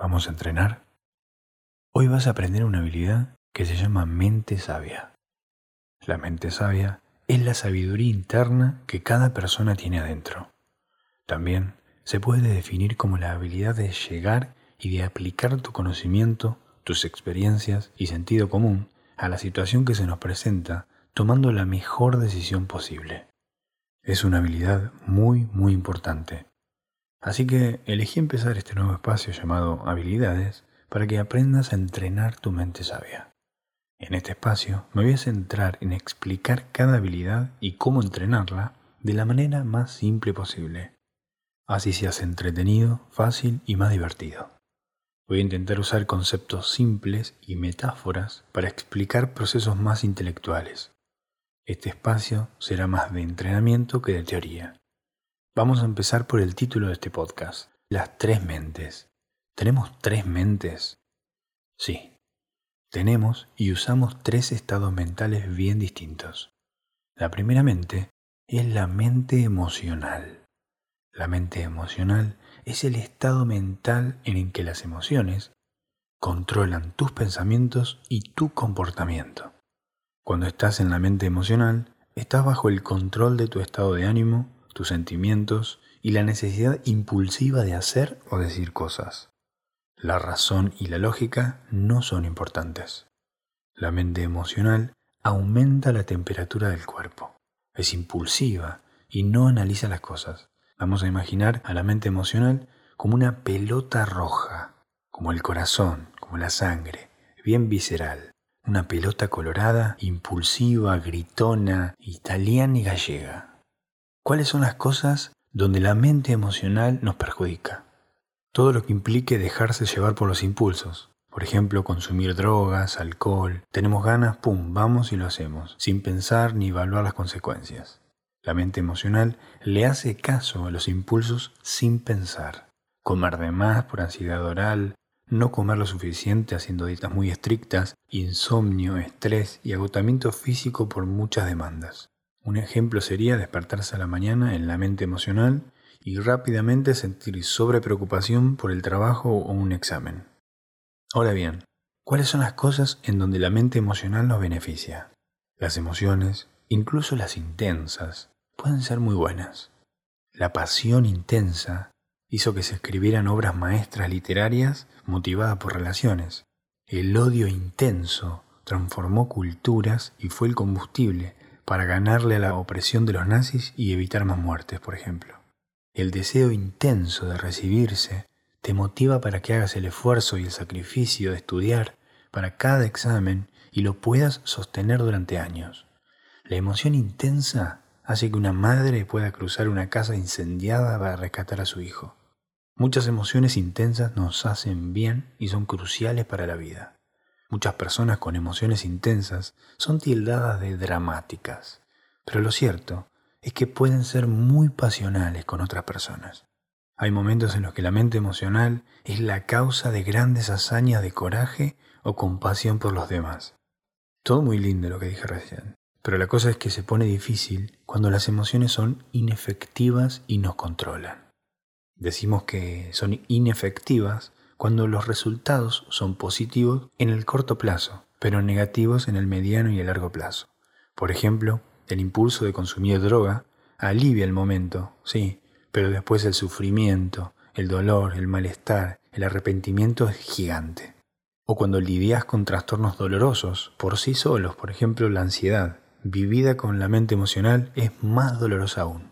¿Vamos a entrenar? Hoy vas a aprender una habilidad que se llama mente sabia. La mente sabia es la sabiduría interna que cada persona tiene adentro. También se puede definir como la habilidad de llegar y de aplicar tu conocimiento, tus experiencias y sentido común a la situación que se nos presenta tomando la mejor decisión posible. Es una habilidad muy, muy importante Así que elegí empezar este nuevo espacio llamado Habilidades para que aprendas a entrenar tu mente sabia. En este espacio me voy a centrar en explicar cada habilidad y cómo entrenarla de la manera más simple posible. Así seas entretenido, fácil y más divertido. Voy a intentar usar conceptos simples y metáforas para explicar procesos más intelectuales. Este espacio será más de entrenamiento que de teoría. Vamos a empezar por el título de este podcast, Las tres mentes. ¿Tenemos tres mentes? Sí, tenemos y usamos tres estados mentales bien distintos. La primera mente es la mente emocional. La mente emocional es el estado mental en el que las emociones controlan tus pensamientos y tu comportamiento. Cuando estás en la mente emocional, estás bajo el control de tu estado de ánimo, tus sentimientos y la necesidad impulsiva de hacer o decir cosas. La razón y la lógica no son importantes. La mente emocional aumenta la temperatura del cuerpo. Es impulsiva y no analiza las cosas. Vamos a imaginar a la mente emocional como una pelota roja, como el corazón, como la sangre, bien visceral. Una pelota colorada, impulsiva, gritona, italiana y gallega cuáles son las cosas donde la mente emocional nos perjudica. Todo lo que implique dejarse llevar por los impulsos. Por ejemplo, consumir drogas, alcohol. Tenemos ganas, pum, vamos y lo hacemos, sin pensar ni evaluar las consecuencias. La mente emocional le hace caso a los impulsos sin pensar. Comer de más por ansiedad oral, no comer lo suficiente haciendo dietas muy estrictas, insomnio, estrés y agotamiento físico por muchas demandas. Un ejemplo sería despertarse a la mañana en la mente emocional y rápidamente sentir sobrepreocupación por el trabajo o un examen. Ahora bien, ¿cuáles son las cosas en donde la mente emocional nos beneficia? Las emociones, incluso las intensas, pueden ser muy buenas. La pasión intensa hizo que se escribieran obras maestras literarias motivadas por relaciones. El odio intenso transformó culturas y fue el combustible para ganarle a la opresión de los nazis y evitar más muertes, por ejemplo. El deseo intenso de recibirse te motiva para que hagas el esfuerzo y el sacrificio de estudiar para cada examen y lo puedas sostener durante años. La emoción intensa hace que una madre pueda cruzar una casa incendiada para rescatar a su hijo. Muchas emociones intensas nos hacen bien y son cruciales para la vida. Muchas personas con emociones intensas son tildadas de dramáticas, pero lo cierto es que pueden ser muy pasionales con otras personas. Hay momentos en los que la mente emocional es la causa de grandes hazañas de coraje o compasión por los demás. Todo muy lindo lo que dije recién, pero la cosa es que se pone difícil cuando las emociones son inefectivas y nos controlan. Decimos que son inefectivas cuando los resultados son positivos en el corto plazo, pero negativos en el mediano y el largo plazo. Por ejemplo, el impulso de consumir droga alivia el momento, sí, pero después el sufrimiento, el dolor, el malestar, el arrepentimiento es gigante. O cuando lidias con trastornos dolorosos por sí solos, por ejemplo la ansiedad, vivida con la mente emocional, es más dolorosa aún.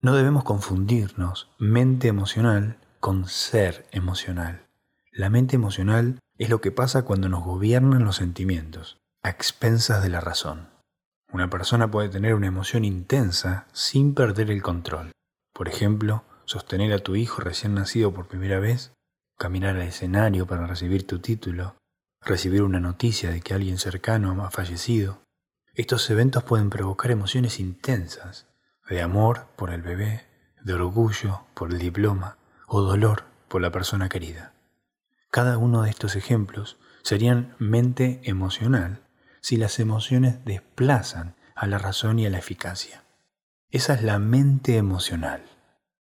No debemos confundirnos mente emocional con ser emocional. La mente emocional es lo que pasa cuando nos gobiernan los sentimientos, a expensas de la razón. Una persona puede tener una emoción intensa sin perder el control. Por ejemplo, sostener a tu hijo recién nacido por primera vez, caminar al escenario para recibir tu título, recibir una noticia de que alguien cercano ha fallecido. Estos eventos pueden provocar emociones intensas, de amor por el bebé, de orgullo por el diploma, o dolor por la persona querida. Cada uno de estos ejemplos serían mente emocional si las emociones desplazan a la razón y a la eficacia. Esa es la mente emocional.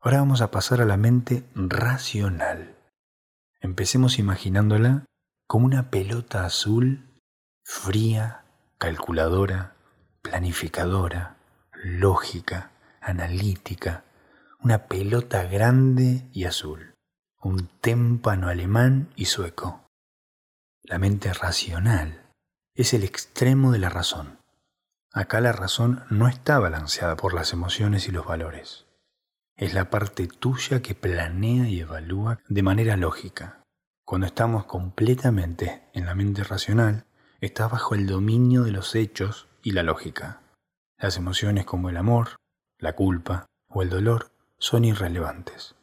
Ahora vamos a pasar a la mente racional. Empecemos imaginándola como una pelota azul, fría, calculadora, planificadora, lógica, analítica, una pelota grande y azul, un témpano alemán y sueco. La mente racional es el extremo de la razón. Acá la razón no está balanceada por las emociones y los valores. Es la parte tuya que planea y evalúa de manera lógica. Cuando estamos completamente en la mente racional, está bajo el dominio de los hechos y la lógica. Las emociones como el amor, la culpa o el dolor son irrelevantes.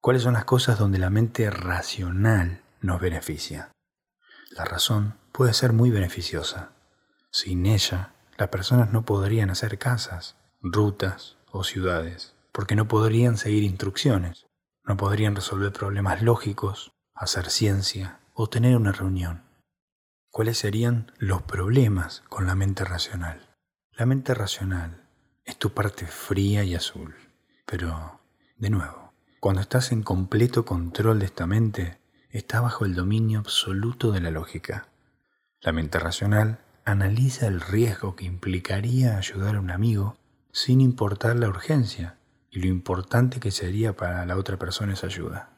¿Cuáles son las cosas donde la mente racional nos beneficia? La razón puede ser muy beneficiosa. Sin ella, las personas no podrían hacer casas, rutas o ciudades, porque no podrían seguir instrucciones, no podrían resolver problemas lógicos, hacer ciencia o tener una reunión. ¿Cuáles serían los problemas con la mente racional? La mente racional es tu parte fría y azul. Pero, de nuevo, cuando estás en completo control de esta mente, está bajo el dominio absoluto de la lógica. La mente racional analiza el riesgo que implicaría ayudar a un amigo sin importar la urgencia y lo importante que sería para la otra persona esa ayuda.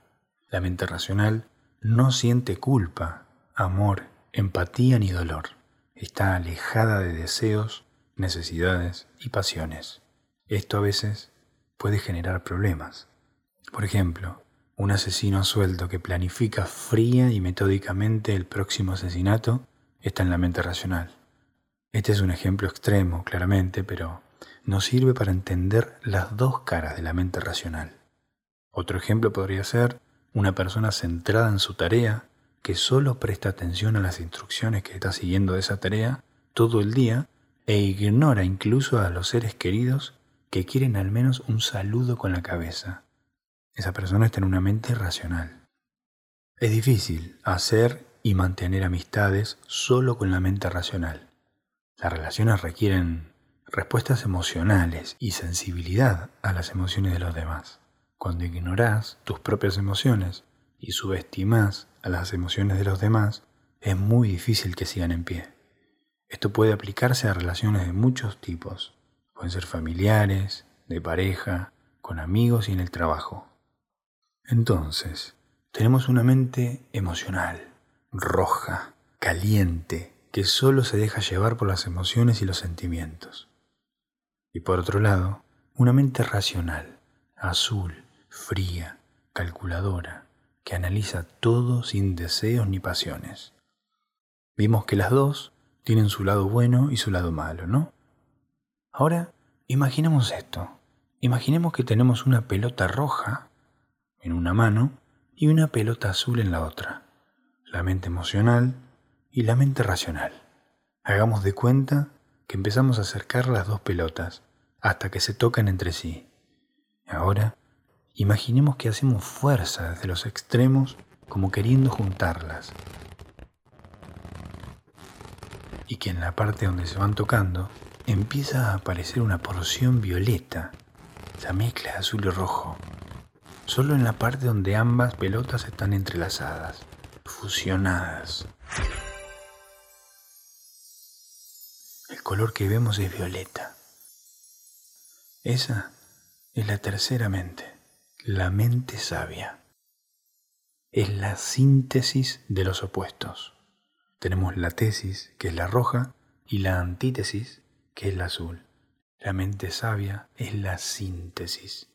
La mente racional no siente culpa, amor, empatía ni dolor. Está alejada de deseos necesidades y pasiones. Esto a veces puede generar problemas. Por ejemplo, un asesino suelto que planifica fría y metódicamente el próximo asesinato está en la mente racional. Este es un ejemplo extremo, claramente, pero nos sirve para entender las dos caras de la mente racional. Otro ejemplo podría ser una persona centrada en su tarea que solo presta atención a las instrucciones que está siguiendo de esa tarea todo el día e ignora incluso a los seres queridos que quieren al menos un saludo con la cabeza. Esa persona está en una mente racional. Es difícil hacer y mantener amistades solo con la mente racional. Las relaciones requieren respuestas emocionales y sensibilidad a las emociones de los demás. Cuando ignoras tus propias emociones y subestimas a las emociones de los demás, es muy difícil que sigan en pie. Esto puede aplicarse a relaciones de muchos tipos. Pueden ser familiares, de pareja, con amigos y en el trabajo. Entonces, tenemos una mente emocional, roja, caliente, que solo se deja llevar por las emociones y los sentimientos. Y por otro lado, una mente racional, azul, fría, calculadora, que analiza todo sin deseos ni pasiones. Vimos que las dos tienen su lado bueno y su lado malo, ¿no? Ahora, imaginemos esto. Imaginemos que tenemos una pelota roja en una mano y una pelota azul en la otra. La mente emocional y la mente racional. Hagamos de cuenta que empezamos a acercar las dos pelotas hasta que se tocan entre sí. Ahora, imaginemos que hacemos fuerza desde los extremos como queriendo juntarlas y que en la parte donde se van tocando empieza a aparecer una porción violeta, la mezcla azul y rojo, solo en la parte donde ambas pelotas están entrelazadas, fusionadas. El color que vemos es violeta. Esa es la tercera mente, la mente sabia. Es la síntesis de los opuestos. Tenemos la tesis, que es la roja, y la antítesis, que es la azul. La mente sabia es la síntesis.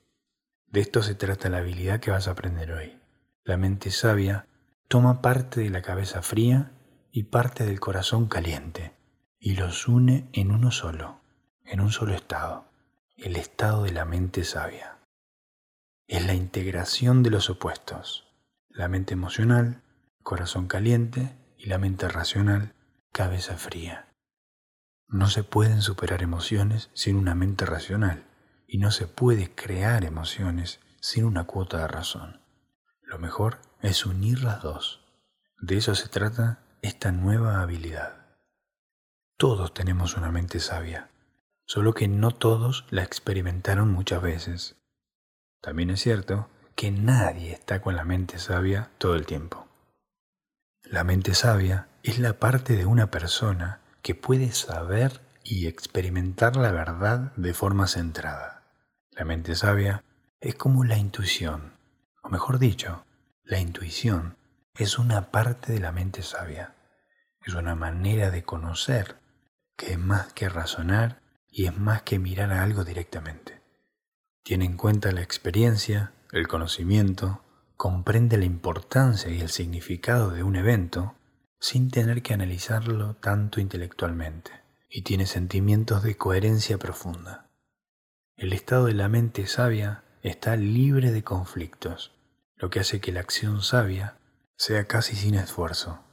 De esto se trata la habilidad que vas a aprender hoy. La mente sabia toma parte de la cabeza fría y parte del corazón caliente y los une en uno solo, en un solo estado, el estado de la mente sabia. Es la integración de los opuestos, la mente emocional, corazón caliente y la mente racional, cabeza fría. No se pueden superar emociones sin una mente racional y no se puede crear emociones sin una cuota de razón. Lo mejor es unir las dos. De eso se trata esta nueva habilidad. Todos tenemos una mente sabia, solo que no todos la experimentaron muchas veces. También es cierto que nadie está con la mente sabia todo el tiempo. La mente sabia es la parte de una persona que puede saber y experimentar la verdad de forma centrada. La mente sabia es como la intuición, o mejor dicho, la intuición es una parte de la mente sabia. Es una manera de conocer que es más que razonar y es más que mirar a algo directamente. Tiene en cuenta la experiencia, el conocimiento, comprende la importancia y el significado de un evento sin tener que analizarlo tanto intelectualmente y tiene sentimientos de coherencia profunda. El estado de la mente sabia está libre de conflictos, lo que hace que la acción sabia sea casi sin esfuerzo.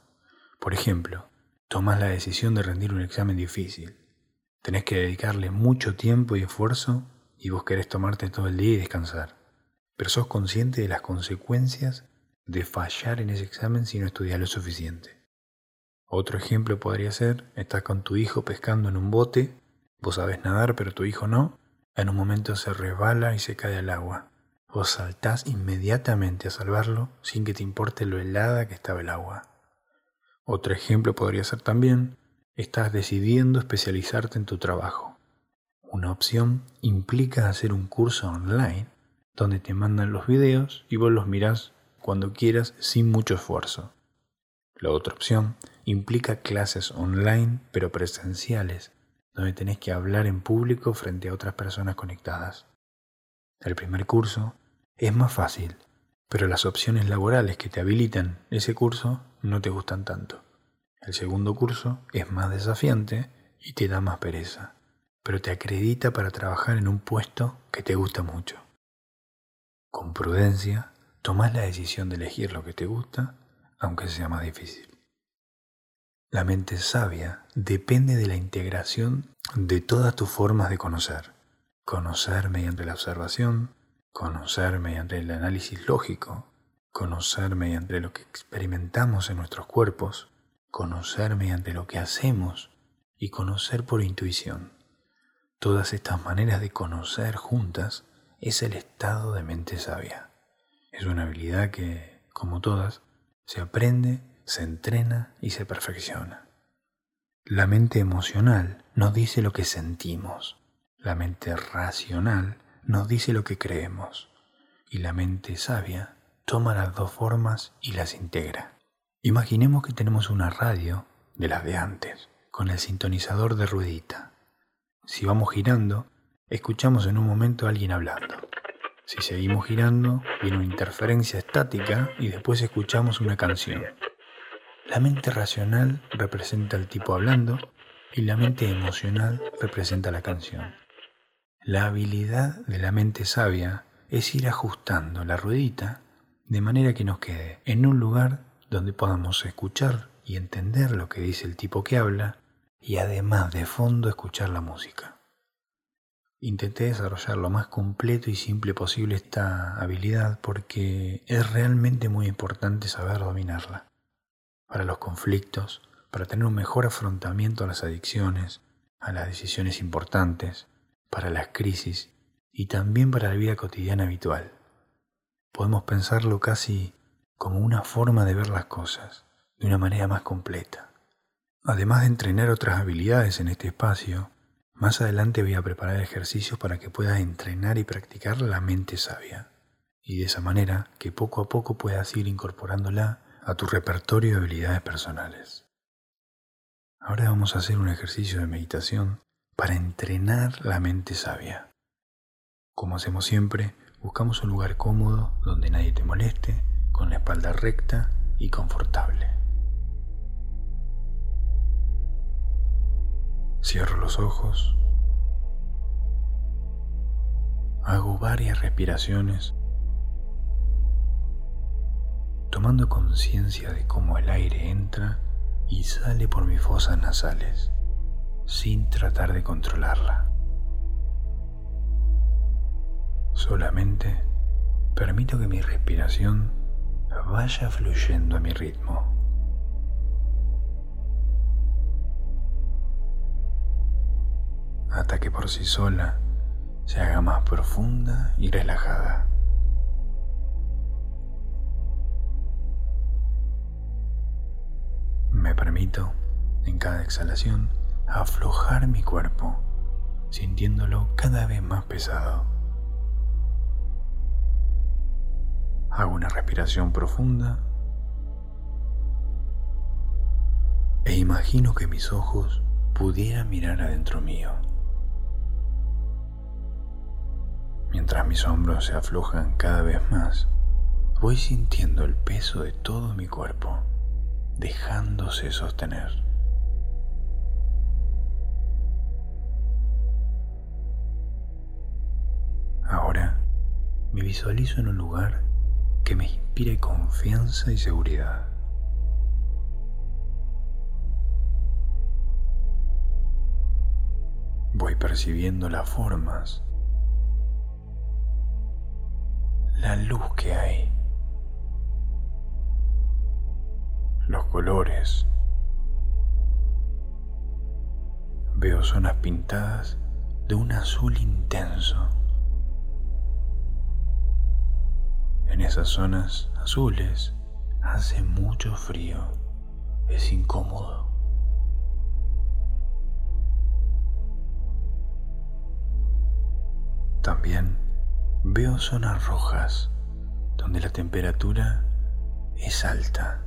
Por ejemplo, tomas la decisión de rendir un examen difícil. Tenés que dedicarle mucho tiempo y esfuerzo y vos querés tomarte todo el día y descansar. Pero sos consciente de las consecuencias de fallar en ese examen si no estudias lo suficiente. Otro ejemplo podría ser, estás con tu hijo pescando en un bote, vos sabés nadar pero tu hijo no, en un momento se resbala y se cae al agua. Vos saltás inmediatamente a salvarlo sin que te importe lo helada que estaba el agua. Otro ejemplo podría ser también, estás decidiendo especializarte en tu trabajo. Una opción implica hacer un curso online donde te mandan los videos y vos los mirás cuando quieras sin mucho esfuerzo. La otra opción implica clases online pero presenciales donde tenés que hablar en público frente a otras personas conectadas. El primer curso es más fácil, pero las opciones laborales que te habilitan ese curso no te gustan tanto. El segundo curso es más desafiante y te da más pereza, pero te acredita para trabajar en un puesto que te gusta mucho. Con prudencia, tomás la decisión de elegir lo que te gusta, aunque sea más difícil. La mente sabia depende de la integración de todas tus formas de conocer. Conocer mediante la observación, conocer mediante el análisis lógico, conocer mediante lo que experimentamos en nuestros cuerpos, conocer mediante lo que hacemos y conocer por intuición. Todas estas maneras de conocer juntas es el estado de mente sabia. Es una habilidad que, como todas, se aprende se entrena y se perfecciona. La mente emocional nos dice lo que sentimos, la mente racional nos dice lo que creemos y la mente sabia toma las dos formas y las integra. Imaginemos que tenemos una radio de las de antes, con el sintonizador de ruedita. Si vamos girando, escuchamos en un momento a alguien hablando. Si seguimos girando, viene una interferencia estática y después escuchamos una canción. La mente racional representa al tipo hablando y la mente emocional representa la canción. La habilidad de la mente sabia es ir ajustando la ruedita de manera que nos quede en un lugar donde podamos escuchar y entender lo que dice el tipo que habla y además de fondo escuchar la música. Intenté desarrollar lo más completo y simple posible esta habilidad porque es realmente muy importante saber dominarla para los conflictos, para tener un mejor afrontamiento a las adicciones, a las decisiones importantes, para las crisis y también para la vida cotidiana habitual. Podemos pensarlo casi como una forma de ver las cosas, de una manera más completa. Además de entrenar otras habilidades en este espacio, más adelante voy a preparar ejercicios para que puedas entrenar y practicar la mente sabia, y de esa manera que poco a poco puedas ir incorporándola a tu repertorio de habilidades personales. Ahora vamos a hacer un ejercicio de meditación para entrenar la mente sabia. Como hacemos siempre, buscamos un lugar cómodo donde nadie te moleste, con la espalda recta y confortable. Cierro los ojos. Hago varias respiraciones tomando conciencia de cómo el aire entra y sale por mis fosas nasales, sin tratar de controlarla. Solamente permito que mi respiración vaya fluyendo a mi ritmo. hasta que por sí sola se haga más profunda y relajada. Me permito, en cada exhalación, aflojar mi cuerpo, sintiéndolo cada vez más pesado. Hago una respiración profunda e imagino que mis ojos pudieran mirar adentro mío. Mientras mis hombros se aflojan cada vez más, voy sintiendo el peso de todo mi cuerpo, dejándose sostener. Ahora me visualizo en un lugar que me inspire confianza y seguridad. Voy percibiendo las formas, la luz que hay, colores. Veo zonas pintadas de un azul intenso. En esas zonas azules hace mucho frío, es incómodo. También veo zonas rojas donde la temperatura es alta.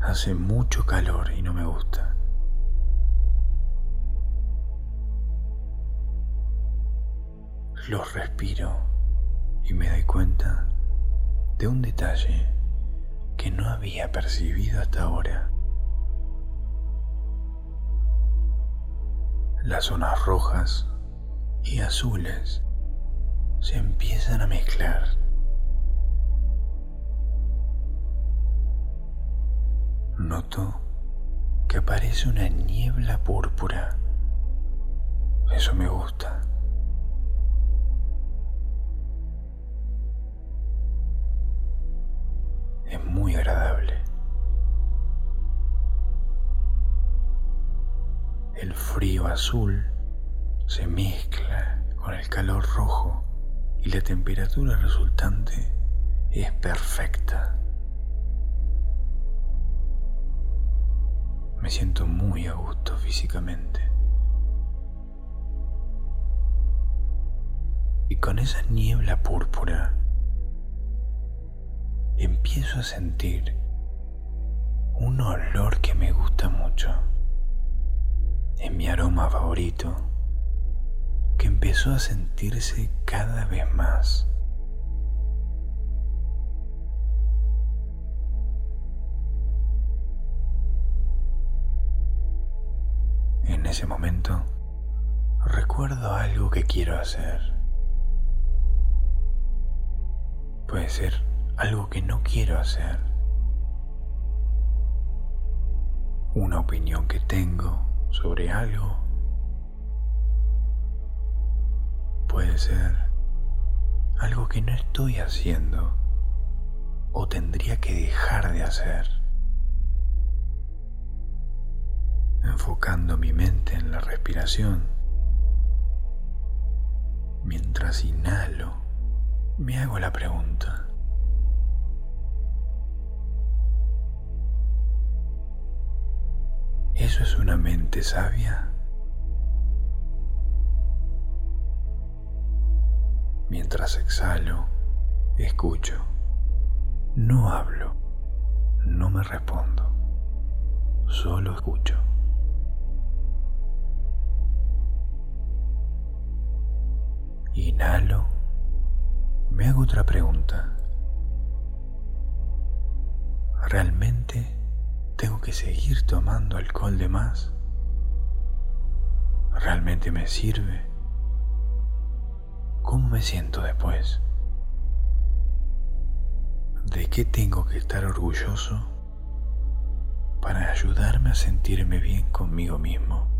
Hace mucho calor y no me gusta. Los respiro y me doy cuenta de un detalle que no había percibido hasta ahora. Las zonas rojas y azules se empiezan a mezclar. Noto que aparece una niebla púrpura. Eso me gusta. Es muy agradable. El frío azul se mezcla con el calor rojo y la temperatura resultante es perfecta. Me siento muy a gusto físicamente. Y con esa niebla púrpura empiezo a sentir un olor que me gusta mucho. Es mi aroma favorito que empezó a sentirse cada vez más. Ese momento, recuerdo algo que quiero hacer. Puede ser algo que no quiero hacer. Una opinión que tengo sobre algo Puede ser algo que no estoy haciendo o tendría que dejar de hacer. Enfocando mi mente en la respiración, mientras inhalo, me hago la pregunta. ¿Eso es una mente sabia? Mientras exhalo, escucho. No hablo, no me respondo, solo escucho. Inhalo, me hago otra pregunta. ¿Realmente tengo que seguir tomando alcohol de más? ¿Realmente me sirve? ¿Cómo me siento después? ¿De qué tengo que estar orgulloso para ayudarme a sentirme bien conmigo mismo?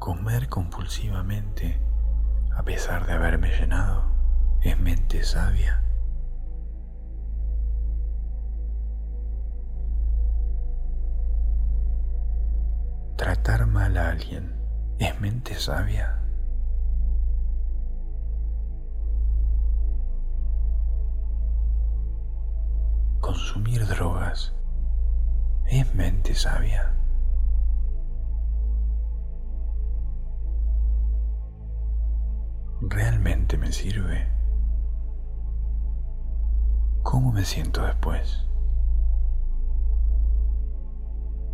Comer compulsivamente, a pesar de haberme llenado, es mente sabia. Tratar mal a alguien es mente sabia. consumir drogas es mente sabia. ¿Realmente me sirve? ¿Cómo me siento después?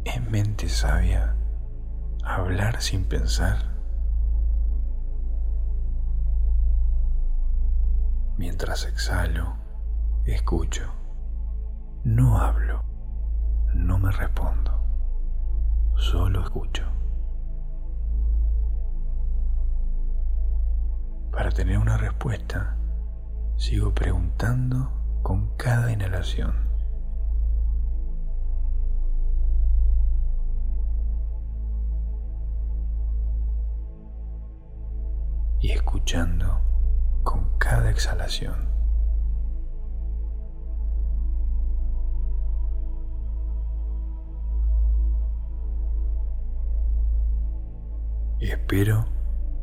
¿Es mente sabia hablar sin pensar? Mientras exhalo, escucho. No hablo, no me respondo, solo escucho. Para tener una respuesta, sigo preguntando con cada inhalación. Y escuchando con cada exhalación. Espero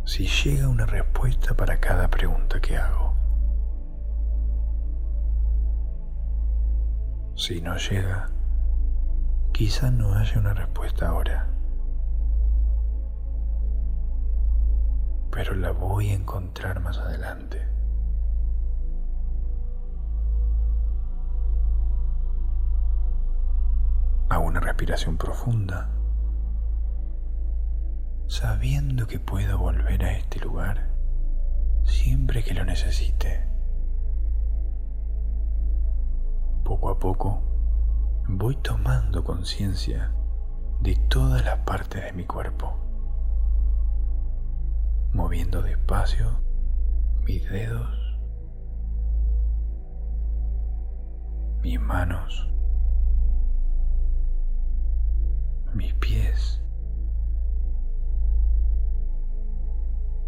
si llega una respuesta para cada pregunta que hago. Si no llega, quizá no haya una respuesta ahora. pero la voy a encontrar más adelante. Hago una respiración profunda, sabiendo que puedo volver a este lugar siempre que lo necesite. Poco a poco voy tomando conciencia de todas las partes de mi cuerpo moviendo despacio mis dedos, mis manos, mis pies,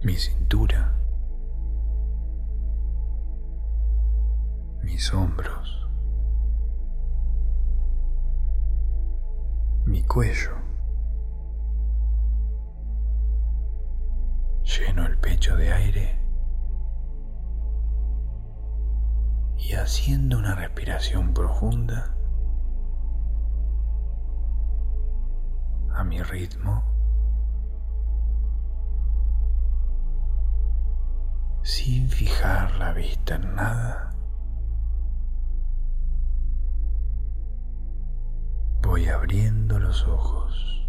mi cintura, mis hombros, mi cuello. lleno el pecho de aire. Y haciendo una respiración profunda. A mi ritmo, sin fijar la vista en nada, voy abriendo los ojos.